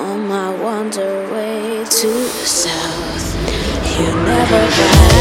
on my wander way to the south. You never got.